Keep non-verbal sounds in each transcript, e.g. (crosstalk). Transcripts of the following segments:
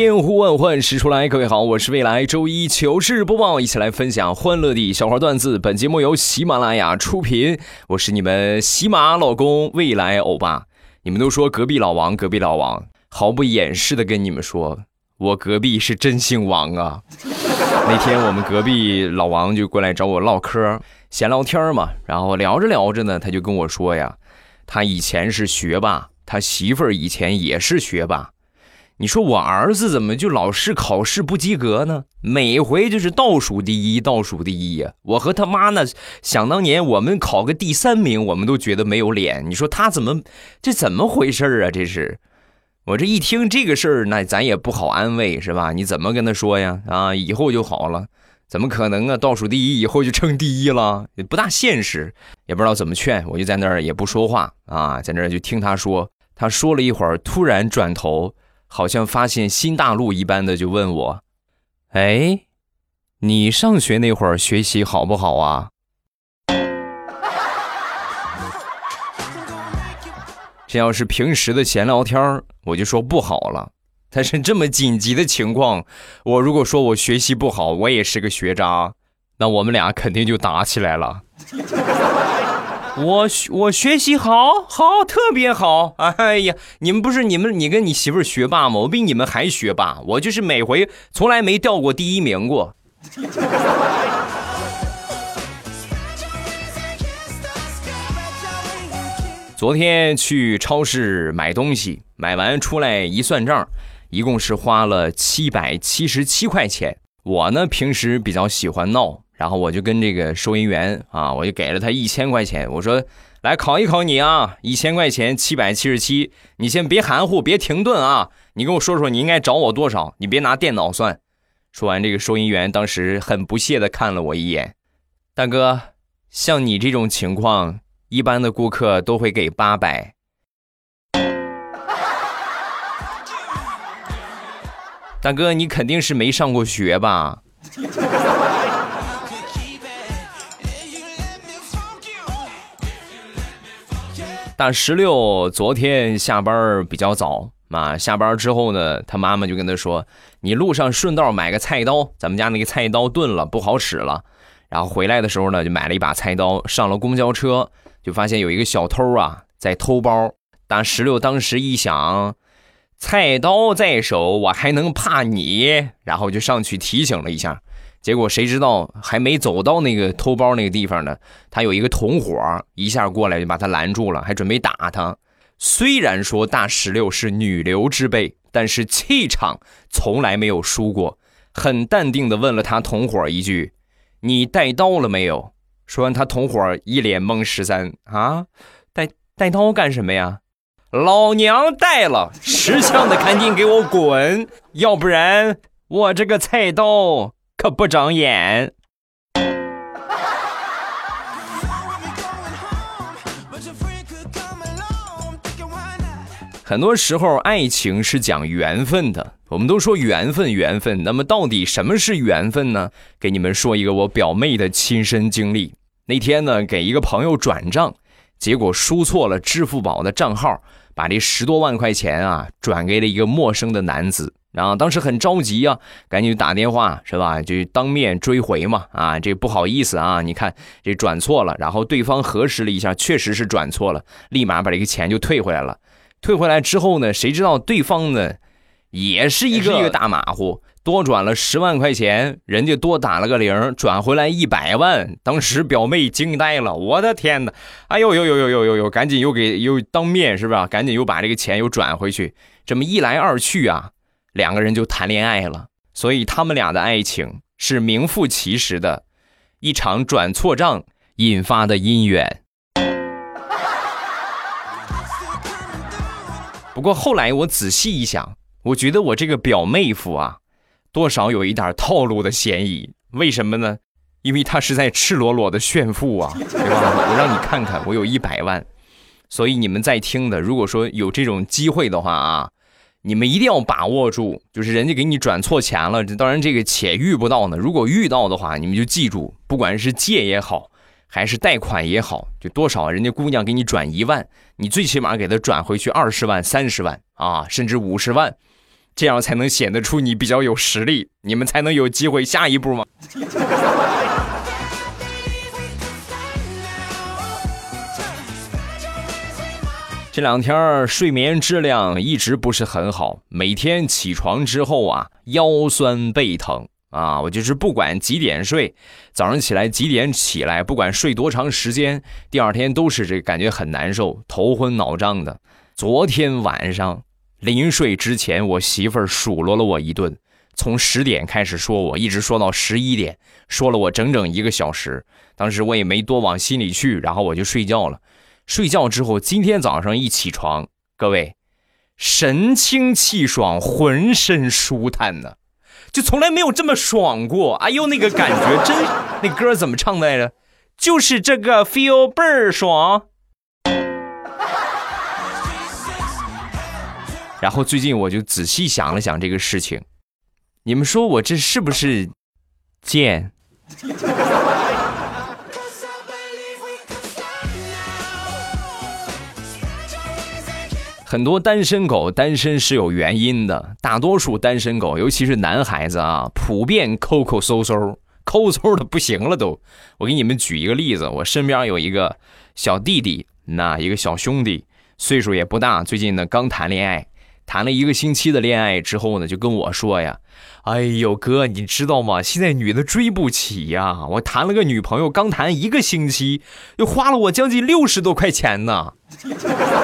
千呼万唤始出来，各位好，我是未来周一糗事播报，一起来分享欢乐的小花段子。本节目由喜马拉雅出品，我是你们喜马老公未来欧巴。你们都说隔壁老王，隔壁老王，毫不掩饰的跟你们说，我隔壁是真姓王啊。那天我们隔壁老王就过来找我唠嗑，闲聊天嘛，然后聊着聊着呢，他就跟我说呀，他以前是学霸，他媳妇儿以前也是学霸。你说我儿子怎么就老是考试不及格呢？每回就是倒数第一，倒数第一呀！我和他妈呢，想当年我们考个第三名，我们都觉得没有脸。你说他怎么，这怎么回事啊？这是，我这一听这个事儿，那咱也不好安慰，是吧？你怎么跟他说呀？啊，以后就好了，怎么可能啊？倒数第一以后就成第一了，也不大现实，也不知道怎么劝，我就在那儿也不说话啊，在那儿就听他说。他说了一会儿，突然转头。好像发现新大陆一般的就问我：“哎，你上学那会儿学习好不好啊？” (laughs) 这要是平时的闲聊天我就说不好了。但是这么紧急的情况，我如果说我学习不好，我也是个学渣，那我们俩肯定就打起来了。我我学习好好特别好，(laughs) 哎呀，你们不是你们你跟你媳妇学霸吗？我比你们还学霸，我就是每回从来没掉过第一名过。昨天去超市买东西，买完出来一算账，一共是花了七百七十七块钱。我呢平时比较喜欢闹。然后我就跟这个收银员啊，我就给了他一千块钱，我说：“来考一考你啊，一千块钱七百七十七，你先别含糊，别停顿啊，你跟我说说你应该找我多少，你别拿电脑算。”说完，这个收银员当时很不屑的看了我一眼：“大哥，像你这种情况，一般的顾客都会给八百。”大哥，你肯定是没上过学吧？大石榴昨天下班比较早啊，下班之后呢，他妈妈就跟他说：“你路上顺道买个菜刀，咱们家那个菜刀钝了，不好使了。”然后回来的时候呢，就买了一把菜刀，上了公交车，就发现有一个小偷啊在偷包。大石榴当时一想，菜刀在手，我还能怕你？然后就上去提醒了一下。结果谁知道还没走到那个偷包那个地方呢，他有一个同伙一下过来就把他拦住了，还准备打他。虽然说大石榴是女流之辈，但是气场从来没有输过，很淡定的问了他同伙一句：“你带刀了没有？”说完，他同伙一脸懵：“十三啊，带带刀干什么呀？”老娘带了，识相的 (laughs) 赶紧给我滚，要不然我这个菜刀。可不长眼。很多时候，爱情是讲缘分的。我们都说缘分，缘分。那么，到底什么是缘分呢？给你们说一个我表妹的亲身经历。那天呢，给一个朋友转账，结果输错了支付宝的账号，把这十多万块钱啊转给了一个陌生的男子。然后当时很着急啊，赶紧打电话是吧？就当面追回嘛。啊，这不好意思啊，你看这转错了。然后对方核实了一下，确实是转错了，立马把这个钱就退回来了。退回来之后呢，谁知道对方呢，也是一个大马虎，多转了十万块钱，人家多打了个零，转回来一百万。当时表妹惊呆了，我的天哪！哎呦呦呦呦呦呦呦，赶紧又给又当面是吧？赶紧又把这个钱又转回去。这么一来二去啊。两个人就谈恋爱了，所以他们俩的爱情是名副其实的，一场转错账引发的姻缘。(laughs) 不过后来我仔细一想，我觉得我这个表妹夫啊，多少有一点套路的嫌疑。为什么呢？因为他是在赤裸裸的炫富啊，对吧？我让你看看，我有一百万，所以你们在听的，如果说有这种机会的话啊，你们一定要把握住，就是人家给你转错钱了，当然这个且遇不到呢。如果遇到的话，你们就记住，不管是借也好，还是贷款也好，就多少人家姑娘给你转一万，你最起码给她转回去二十万、三十万啊，甚至五十万，这样才能显得出你比较有实力，你们才能有机会下一步嘛。这两天睡眠质量一直不是很好，每天起床之后啊，腰酸背疼啊，我就是不管几点睡，早上起来几点起来，不管睡多长时间，第二天都是这感觉很难受，头昏脑胀的。昨天晚上临睡之前，我媳妇儿数落了我一顿，从十点开始说我，一直说到十一点，说了我整整一个小时。当时我也没多往心里去，然后我就睡觉了。睡觉之后，今天早上一起床，各位，神清气爽，浑身舒坦呢，就从来没有这么爽过。哎呦，那个感觉真，那歌怎么唱的来着？就是这个 feel 倍儿爽。然后最近我就仔细想了想这个事情，你们说我这是不是贱？很多单身狗单身是有原因的，大多数单身狗，尤其是男孩子啊，普遍抠抠搜搜，抠搜的不行了都。我给你们举一个例子，我身边有一个小弟弟，那一个小兄弟，岁数也不大，最近呢刚谈恋爱。谈了一个星期的恋爱之后呢，就跟我说呀：“哎呦哥，你知道吗？现在女的追不起呀！我谈了个女朋友，刚谈一个星期，又花了我将近六十多块钱呢。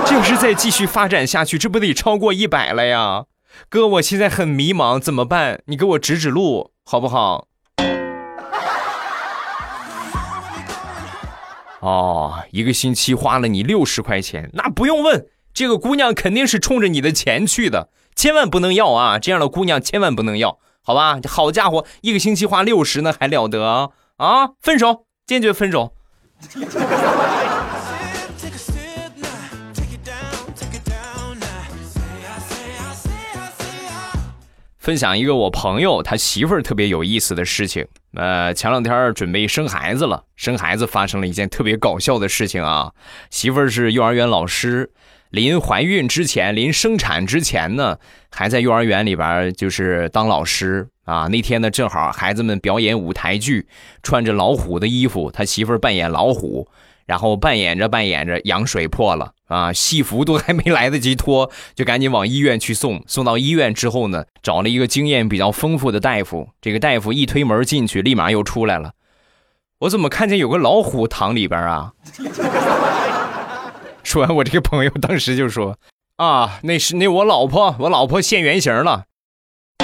这要是再继续发展下去，这不得超过一百了呀？哥，我现在很迷茫，怎么办？你给我指指路好不好？”哦，一个星期花了你六十块钱，那不用问。这个姑娘肯定是冲着你的钱去的，千万不能要啊！这样的姑娘千万不能要，好吧？好家伙，一个星期花六十呢，还了得啊！啊，分手，坚决分手。分享一个我朋友他媳妇儿特别有意思的事情。呃，前两天准备生孩子了，生孩子发生了一件特别搞笑的事情啊！媳妇儿是幼儿园老师。临怀孕之前，临生产之前呢，还在幼儿园里边就是当老师啊。那天呢，正好孩子们表演舞台剧，穿着老虎的衣服，他媳妇儿扮演老虎，然后扮演着扮演着，羊水破了啊，戏服都还没来得及脱，就赶紧往医院去送。送到医院之后呢，找了一个经验比较丰富的大夫，这个大夫一推门进去，立马又出来了。我怎么看见有个老虎躺里边啊？说完，我这个朋友当时就说：“啊，那是那我老婆，我老婆现原形了。(laughs) ”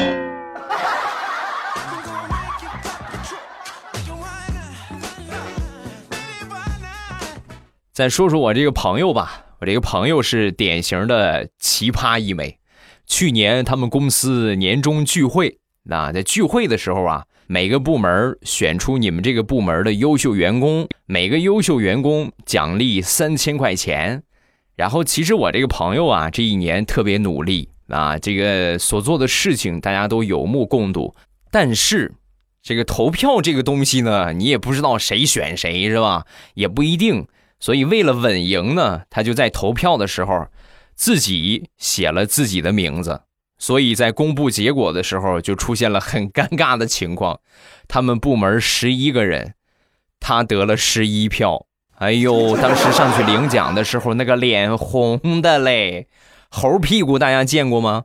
再说说我这个朋友吧，我这个朋友是典型的奇葩一枚。去年他们公司年终聚会，那在聚会的时候啊。每个部门选出你们这个部门的优秀员工，每个优秀员工奖励三千块钱。然后，其实我这个朋友啊，这一年特别努力啊，这个所做的事情大家都有目共睹。但是，这个投票这个东西呢，你也不知道谁选谁是吧？也不一定。所以，为了稳赢呢，他就在投票的时候自己写了自己的名字。所以在公布结果的时候，就出现了很尴尬的情况。他们部门十一个人，他得了十一票。哎呦，当时上去领奖的时候，那个脸红的嘞，猴屁股大家见过吗？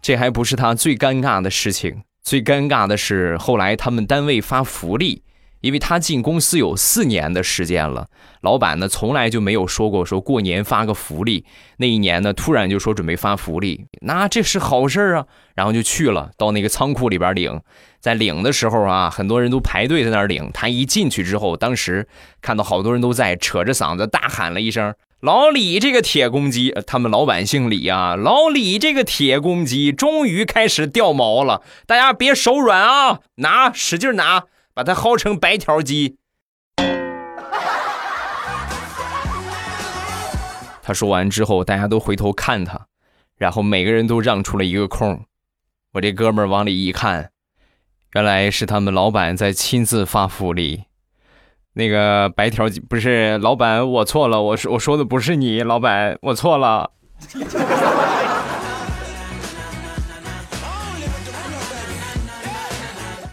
这还不是他最尴尬的事情，最尴尬的是后来他们单位发福利。因为他进公司有四年的时间了，老板呢从来就没有说过说过年发个福利。那一年呢，突然就说准备发福利，那这是好事啊，然后就去了，到那个仓库里边领。在领的时候啊，很多人都排队在那领。他一进去之后，当时看到好多人都在扯着嗓子大喊了一声：“老李这个铁公鸡，他们老板姓李啊。老李这个铁公鸡终于开始掉毛了，大家别手软啊，拿使劲拿，把它薅成白条鸡。(laughs) 他说完之后，大家都回头看他，然后每个人都让出了一个空。我这哥们儿往里一看，原来是他们老板在亲自发福利。那个白条不是老板，我错了，我说我说的不是你，老板，我错了。(laughs)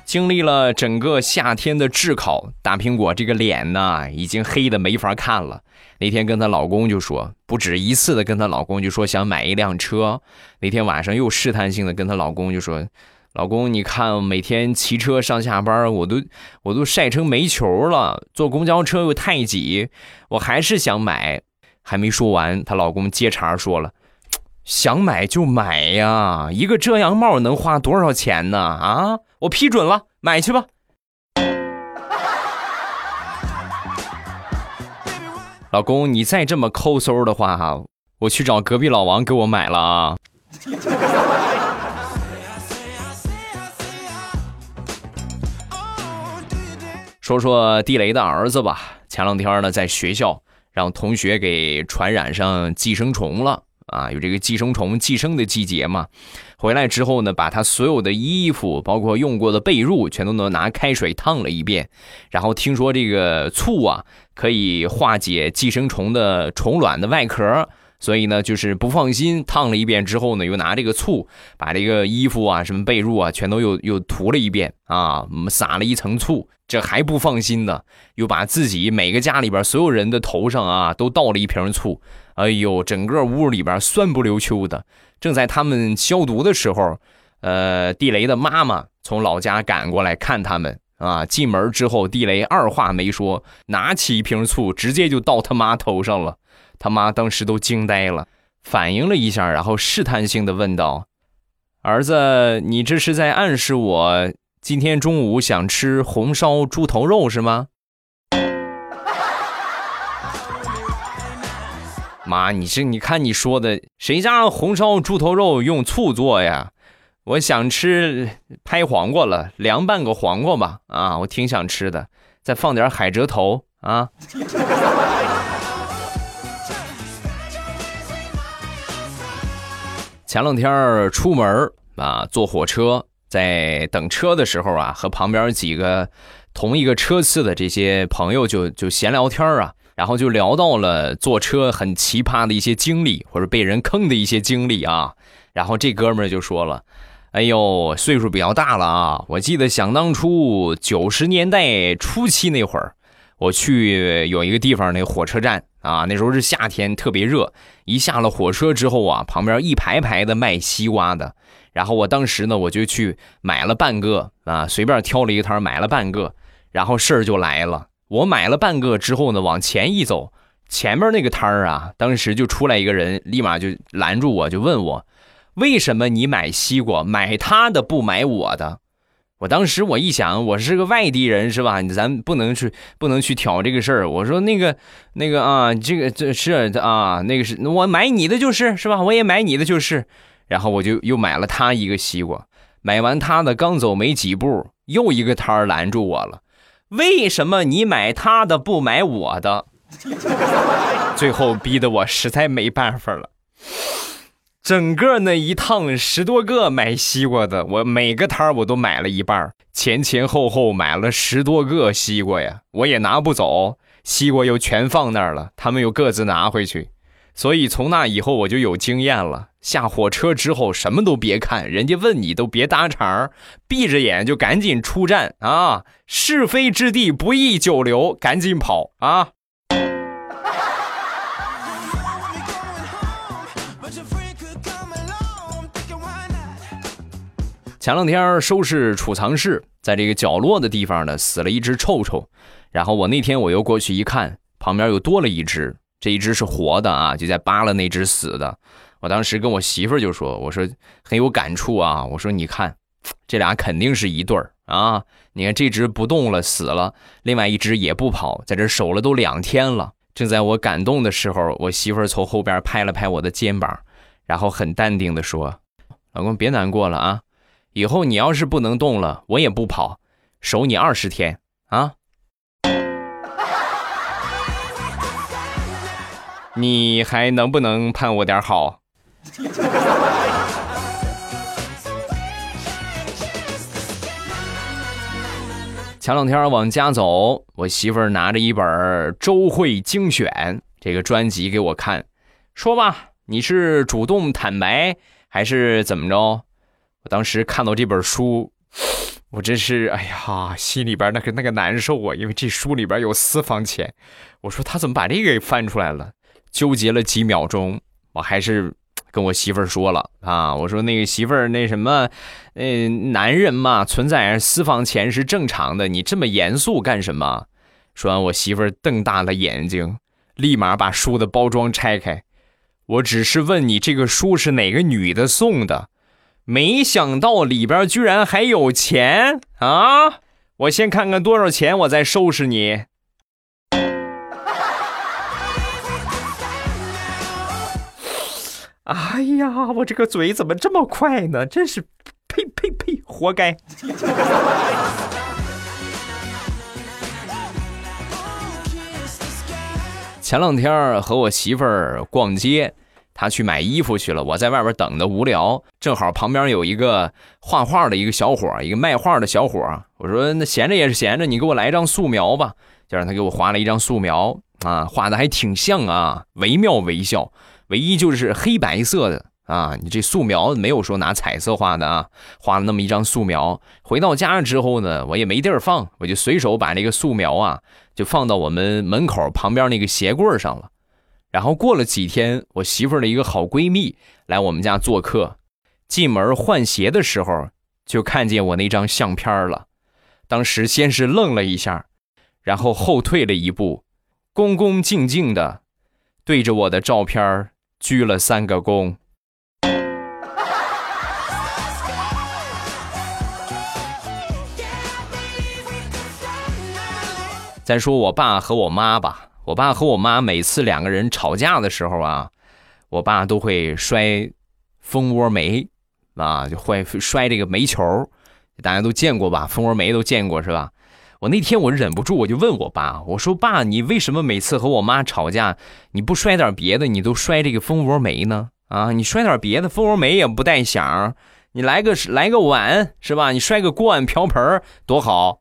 经历了整个夏天的炙烤，大苹果这个脸呢，已经黑的没法看了。那天跟她老公就说，不止一次的跟她老公就说想买一辆车。那天晚上又试探性的跟她老公就说。老公，你看每天骑车上下班，我都我都晒成煤球了。坐公交车又太挤，我还是想买。还没说完，她老公接茬说了：“想买就买呀，一个遮阳帽能花多少钱呢？啊，我批准了，买去吧。(laughs) ”老公，你再这么抠搜的话哈，我去找隔壁老王给我买了啊。(laughs) 说说地雷的儿子吧，前两天呢，在学校让同学给传染上寄生虫了啊，有这个寄生虫寄生的季节嘛。回来之后呢，把他所有的衣服，包括用过的被褥，全都能拿开水烫了一遍。然后听说这个醋啊，可以化解寄生虫的虫卵的外壳。所以呢，就是不放心，烫了一遍之后呢，又拿这个醋把这个衣服啊、什么被褥啊，全都又又涂了一遍啊，撒了一层醋，这还不放心呢，又把自己每个家里边所有人的头上啊都倒了一瓶醋，哎呦，整个屋里边酸不溜秋的。正在他们消毒的时候，呃，地雷的妈妈从老家赶过来看他们啊，进门之后，地雷二话没说，拿起一瓶醋，直接就倒他妈头上了。他妈当时都惊呆了，反应了一下，然后试探性的问道：“儿子，你这是在暗示我今天中午想吃红烧猪头肉是吗？”妈，你这你看你说的，谁家红烧猪头肉用醋做呀？我想吃拍黄瓜了，凉拌个黄瓜吧。啊，我挺想吃的，再放点海蜇头啊。前两天出门啊，坐火车，在等车的时候啊，和旁边几个同一个车次的这些朋友就就闲聊天啊，然后就聊到了坐车很奇葩的一些经历，或者被人坑的一些经历啊。然后这哥们就说了：“哎呦，岁数比较大了啊，我记得想当初九十年代初期那会儿，我去有一个地方那火车站。”啊，那时候是夏天，特别热。一下了火车之后啊，旁边一排排的卖西瓜的。然后我当时呢，我就去买了半个啊，随便挑了一个摊买了半个。然后事儿就来了，我买了半个之后呢，往前一走，前面那个摊儿啊，当时就出来一个人，立马就拦住我，就问我，为什么你买西瓜买他的不买我的？我当时我一想，我是个外地人是吧？咱不能去不能去挑这个事儿。我说那个那个啊，这个这是啊，那个是我买你的就是是吧？我也买你的就是。然后我就又买了他一个西瓜。买完他的，刚走没几步，又一个摊儿拦住我了。为什么你买他的不买我的？(laughs) 最后逼得我实在没办法了。整个那一趟十多个买西瓜的，我每个摊儿我都买了一半，前前后后买了十多个西瓜呀，我也拿不走，西瓜又全放那儿了，他们又各自拿回去，所以从那以后我就有经验了，下火车之后什么都别看，人家问你都别搭茬儿，闭着眼就赶紧出站啊，是非之地不宜久留，赶紧跑啊。前两天收拾储藏室，在这个角落的地方呢，死了一只臭臭。然后我那天我又过去一看，旁边又多了一只，这一只是活的啊，就在扒拉那只死的。我当时跟我媳妇就说：“我说很有感触啊，我说你看，这俩肯定是一对儿啊。你看这只不动了，死了，另外一只也不跑，在这守了都两天了。正在我感动的时候，我媳妇从后边拍了拍我的肩膀，然后很淡定的说：“老公别难过了啊，以后你要是不能动了，我也不跑，守你二十天啊。(laughs) ”你还能不能盼我点好？前两天往家走，我媳妇儿拿着一本《周慧精选》这个专辑给我看，说吧，你是主动坦白还是怎么着？当时看到这本书，我真是哎呀，心里边那个那个难受啊，因为这书里边有私房钱。我说他怎么把这个给翻出来了？纠结了几秒钟，我还是跟我媳妇儿说了啊，我说那个媳妇儿那什么，嗯，男人嘛，存在私房钱是正常的，你这么严肃干什么？说完，我媳妇儿瞪大了眼睛，立马把书的包装拆开。我只是问你，这个书是哪个女的送的？没想到里边居然还有钱啊！我先看看多少钱，我再收拾你。(laughs) 哎呀，我这个嘴怎么这么快呢？真是，呸呸呸，活该！前两天和我媳妇儿逛街，他去买衣服去了，我在外边等的无聊，正好旁边有一个画画的一个小伙，一个卖画的小伙。我说那闲着也是闲着，你给我来一张素描吧，就让他给我画了一张素描啊，画的还挺像啊，惟妙惟肖。唯一就是黑白色的啊，你这素描没有说拿彩色画的啊，画了那么一张素描。回到家之后呢，我也没地儿放，我就随手把这个素描啊，就放到我们门口旁边那个鞋柜上了。然后过了几天，我媳妇儿的一个好闺蜜来我们家做客，进门换鞋的时候就看见我那张相片了。当时先是愣了一下，然后后退了一步，恭恭敬敬的对着我的照片鞠了三个躬。再说我爸和我妈吧，我爸和我妈每次两个人吵架的时候啊，我爸都会摔蜂窝煤啊，就会摔这个煤球，大家都见过吧？蜂窝煤都见过是吧？我那天我忍不住，我就问我爸，我说爸，你为什么每次和我妈吵架，你不摔点别的，你都摔这个蜂窝煤呢？啊，你摔点别的，蜂窝煤也不带响，你来个来个碗是吧？你摔个锅碗瓢盆多好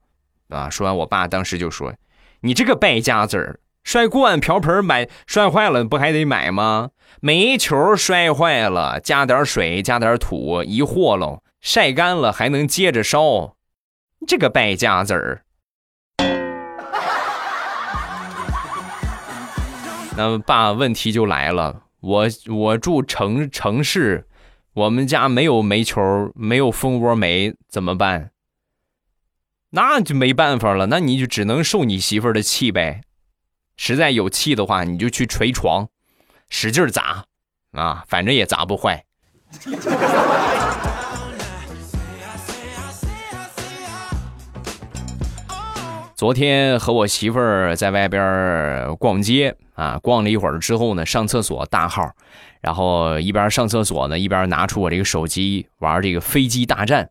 啊！说完，我爸当时就说：“你这个败家子儿，摔锅碗瓢盆买摔坏了不还得买吗？煤球摔坏了，加点水，加点土，一和喽，晒干了还能接着烧，这个败家子儿。(laughs) ”那么爸，问题就来了，我我住城城市，我们家没有煤球，没有蜂窝煤，怎么办？那就没办法了，那你就只能受你媳妇儿的气呗。实在有气的话，你就去捶床，使劲砸，啊，反正也砸不坏。昨天和我媳妇儿在外边逛街啊，逛了一会儿之后呢，上厕所大号，然后一边上厕所呢，一边拿出我这个手机玩这个飞机大战，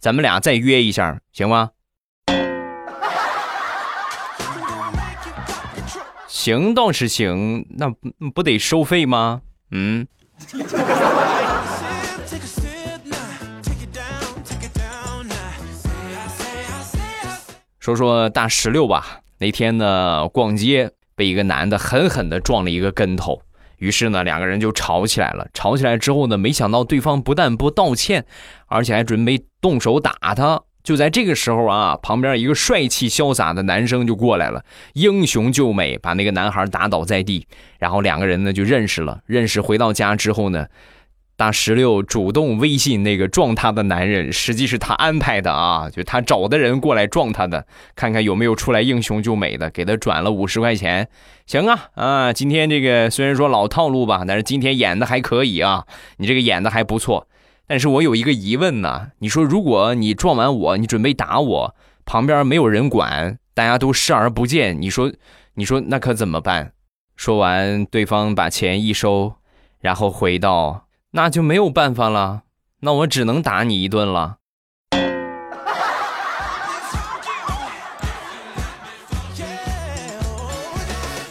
咱们俩再约一下，行吗？行倒是行，那不得收费吗？嗯。说说大石榴吧。那天呢，逛街被一个男的狠狠的撞了一个跟头，于是呢，两个人就吵起来了。吵起来之后呢，没想到对方不但不道歉，而且还准备动手打他就在这个时候啊，旁边一个帅气潇洒的男生就过来了，英雄救美，把那个男孩打倒在地，然后两个人呢就认识了。认识回到家之后呢，大石榴主动微信那个撞他的男人，实际是他安排的啊，就他找的人过来撞他的，看看有没有出来英雄救美的，给他转了五十块钱。行啊啊，今天这个虽然说老套路吧，但是今天演的还可以啊，你这个演的还不错。但是我有一个疑问呢，你说如果你撞完我，你准备打我，旁边没有人管，大家都视而不见，你说，你说那可怎么办？说完，对方把钱一收，然后回到：“那就没有办法了，那我只能打你一顿了。”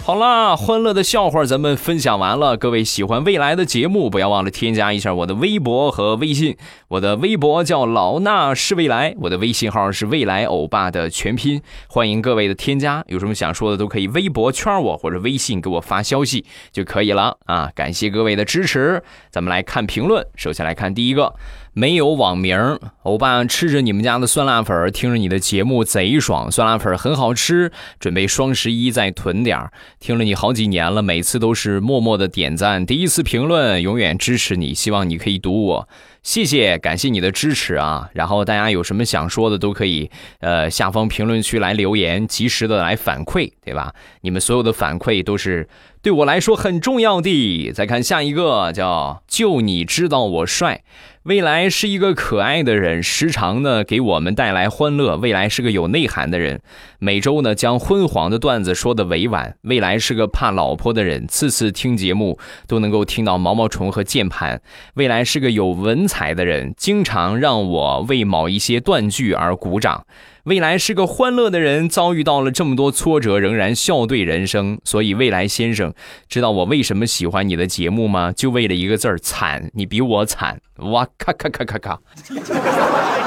好啦，欢乐的笑话咱们分享完了。各位喜欢未来的节目，不要忘了添加一下我的微博和微信。我的微博叫老衲是未来，我的微信号是未来欧巴的全拼。欢迎各位的添加，有什么想说的都可以微博圈我或者微信给我发消息就可以了啊！感谢各位的支持，咱们来看评论。首先来看第一个。没有网名，欧巴吃着你们家的酸辣粉，听着你的节目贼爽，酸辣粉很好吃，准备双十一再囤点儿。听了你好几年了，每次都是默默的点赞，第一次评论，永远支持你，希望你可以读我，谢谢，感谢你的支持啊！然后大家有什么想说的都可以，呃，下方评论区来留言，及时的来反馈，对吧？你们所有的反馈都是对我来说很重要的。再看下一个，叫就你知道我帅。未来是一个可爱的人，时常呢给我们带来欢乐。未来是个有内涵的人，每周呢将昏黄的段子说的委婉。未来是个怕老婆的人，次次听节目都能够听到毛毛虫和键盘。未来是个有文采的人，经常让我为某一些断句而鼓掌。未来是个欢乐的人，遭遇到了这么多挫折，仍然笑对人生。所以，未来先生，知道我为什么喜欢你的节目吗？就为了一个字儿惨。你比我惨，哇咔咔咔咔咔！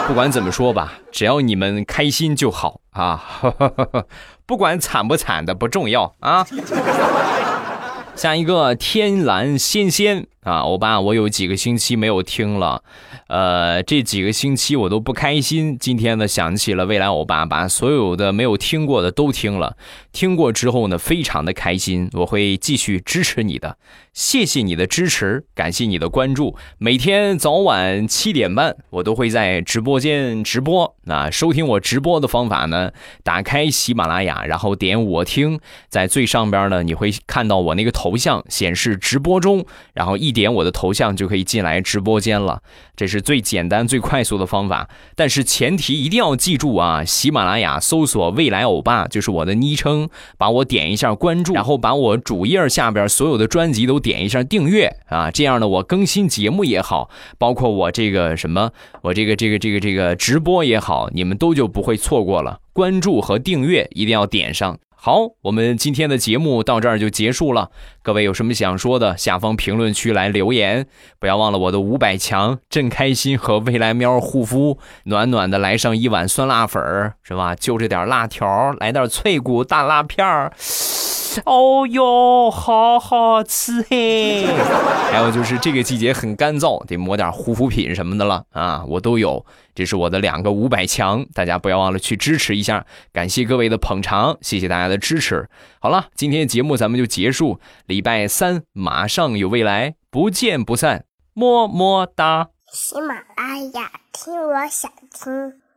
不管怎么说吧，只要你们开心就好啊！(laughs) 不管惨不惨的不重要啊。下一个天蓝仙仙啊，欧巴，我有几个星期没有听了。呃，这几个星期我都不开心。今天呢，想起了未来欧巴，把所有的没有听过的都听了。听过之后呢，非常的开心。我会继续支持你的，谢谢你的支持，感谢你的关注。每天早晚七点半，我都会在直播间直播。那收听我直播的方法呢，打开喜马拉雅，然后点我听，在最上边呢，你会看到我那个头像显示直播中，然后一点我的头像就可以进来直播间了。这是最简单、最快速的方法，但是前提一定要记住啊！喜马拉雅搜索“未来欧巴”就是我的昵称，把我点一下关注，然后把我主页下边所有的专辑都点一下订阅啊！这样呢，我更新节目也好，包括我这个什么，我这个这个这个这个直播也好，你们都就不会错过了。关注和订阅一定要点上。好，我们今天的节目到这儿就结束了。各位有什么想说的，下方评论区来留言。不要忘了我的五百强，真开心和未来喵护肤，暖暖的来上一碗酸辣粉儿，是吧？就这点辣条，来点脆骨大辣片儿。(laughs) 哦哟，好好吃嘿！(laughs) 还有就是这个季节很干燥，得抹点护肤品什么的了啊，我都有。这是我的两个五百强，大家不要忘了去支持一下，感谢各位的捧场，谢谢大家的支持。好了，今天的节目咱们就结束，礼拜三马上有未来，不见不散，么么哒。喜马拉雅听，我想听。